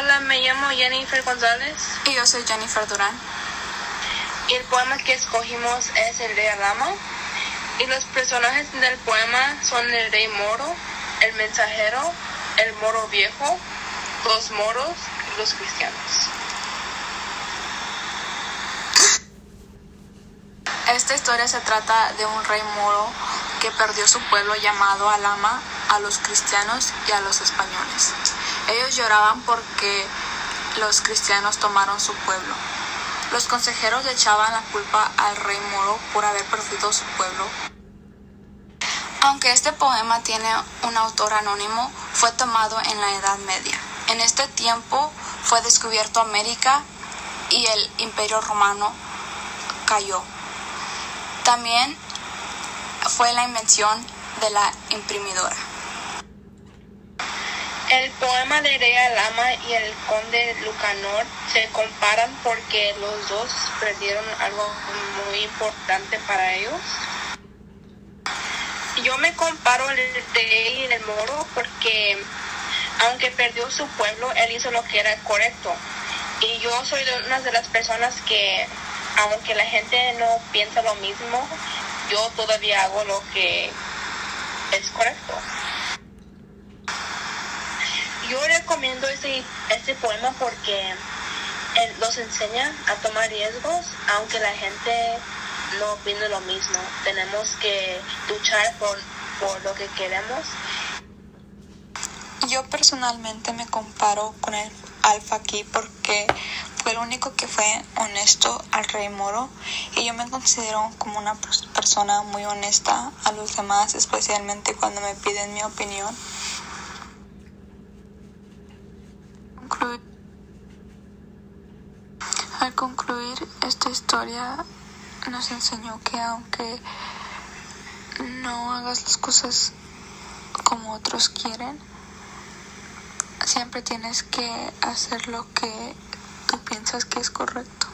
Hola, me llamo Jennifer González. Y yo soy Jennifer Durán. Y el poema que escogimos es El Rey Alama. Y los personajes del poema son el Rey Moro, el Mensajero, el Moro Viejo, los moros y los cristianos. Esta historia se trata de un rey moro que perdió su pueblo llamado Alama a los cristianos y a los españoles. Ellos lloraban porque los cristianos tomaron su pueblo. Los consejeros echaban la culpa al rey moro por haber perdido su pueblo. Aunque este poema tiene un autor anónimo, fue tomado en la Edad Media. En este tiempo fue descubierto América y el Imperio Romano cayó. También fue la invención de la imprimidora. El poema de Rea Lama y el conde Lucanor se comparan porque los dos perdieron algo muy importante para ellos. Yo me comparo el rey y el moro porque aunque perdió su pueblo, él hizo lo que era correcto. Y yo soy de una de las personas que, aunque la gente no piensa lo mismo, yo todavía hago lo que es correcto. Yo recomiendo este, este poema porque los enseña a tomar riesgos, aunque la gente no opine lo mismo. Tenemos que luchar por, por lo que queremos. Yo personalmente me comparo con el Alfa aquí porque fue el único que fue honesto al rey moro y yo me considero como una persona muy honesta a los demás, especialmente cuando me piden mi opinión. Al concluir esta historia nos enseñó que aunque no hagas las cosas como otros quieren, siempre tienes que hacer lo que tú piensas que es correcto.